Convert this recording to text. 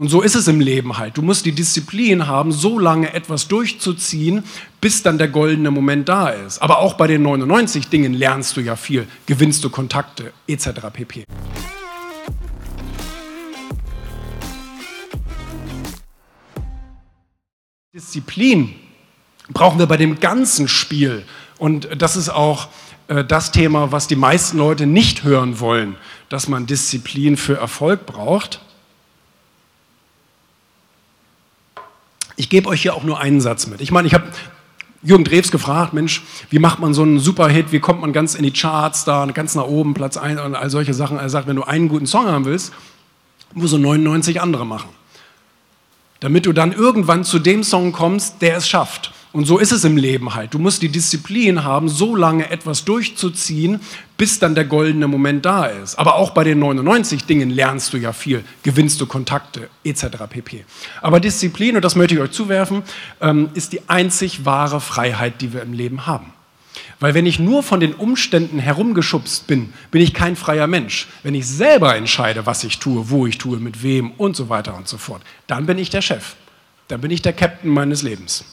Und so ist es im Leben halt. Du musst die Disziplin haben, so lange etwas durchzuziehen, bis dann der goldene Moment da ist. Aber auch bei den 99 Dingen lernst du ja viel, gewinnst du Kontakte etc. pp. Disziplin brauchen wir bei dem ganzen Spiel. Und das ist auch äh, das Thema, was die meisten Leute nicht hören wollen, dass man Disziplin für Erfolg braucht. Ich gebe euch hier auch nur einen Satz mit. Ich meine, ich habe Jürgen Drews gefragt, Mensch, wie macht man so einen Superhit, wie kommt man ganz in die Charts da, ganz nach oben, Platz 1 und all solche Sachen. Er sagt, wenn du einen guten Song haben willst, musst du 99 andere machen. Damit du dann irgendwann zu dem Song kommst, der es schafft. Und so ist es im Leben halt. Du musst die Disziplin haben, so lange etwas durchzuziehen, bis dann der goldene Moment da ist. Aber auch bei den 99 Dingen lernst du ja viel, gewinnst du Kontakte etc. pp. Aber Disziplin, und das möchte ich euch zuwerfen, ähm, ist die einzig wahre Freiheit, die wir im Leben haben. Weil wenn ich nur von den Umständen herumgeschubst bin, bin ich kein freier Mensch. Wenn ich selber entscheide, was ich tue, wo ich tue, mit wem und so weiter und so fort, dann bin ich der Chef. Dann bin ich der Captain meines Lebens.